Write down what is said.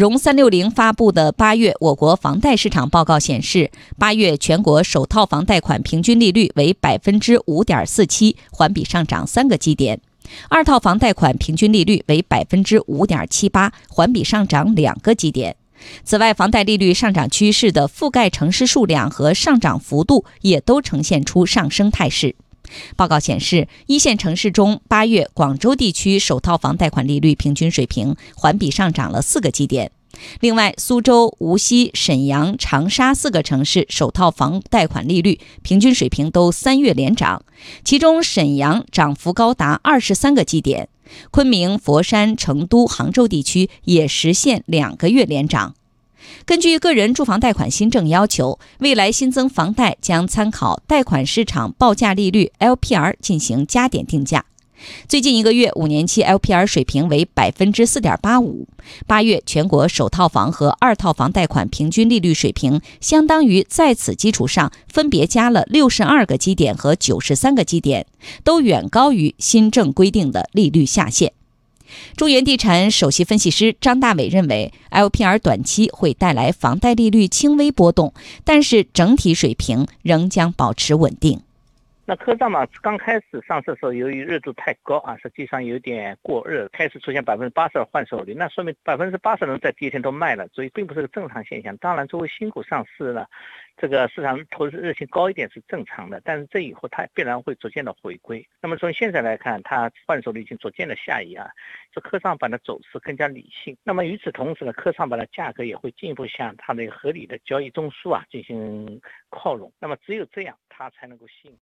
融三六零发布的八月我国房贷市场报告显示，八月全国首套房贷款平均利率为百分之五点四七，环比上涨三个基点；二套房贷款平均利率为百分之五点七八，环比上涨两个基点。此外，房贷利率上涨趋势的覆盖城市数量和上涨幅度也都呈现出上升态势。报告显示，一线城市中，八月广州地区首套房贷款利率平均水平环比上涨了四个基点。另外，苏州、无锡、沈阳、长沙四个城市首套房贷款利率平均水平都三月连涨，其中沈阳涨幅高达二十三个基点，昆明、佛山、成都、杭州地区也实现两个月连涨。根据个人住房贷款新政要求，未来新增房贷将参考贷款市场报价利率 （LPR） 进行加点定价。最近一个月，五年期 LPR 水平为百分之四点八五。八月全国首套房和二套房贷款平均利率水平，相当于在此基础上分别加了六十二个基点和九十三个基点，都远高于新政规定的利率下限。中原地产首席分析师张大伟认为，LPR 短期会带来房贷利率轻微波动，但是整体水平仍将保持稳定。那科创板，刚开始上市的时候，由于热度太高啊，实际上有点过热，开始出现百分之八十的换手率，那说明百分之八十人在第一天都卖了，所以并不是个正常现象。当然，作为新股上市呢，这个市场投资热情高一点是正常的，但是这以后它必然会逐渐的回归。那么从现在来看，它换手率已经逐渐的下移啊，这科创板的走势更加理性。那么与此同时呢，科创板的价格也会进一步向它那个合理的交易中枢啊进行靠拢。那么只有这样，它才能够吸引。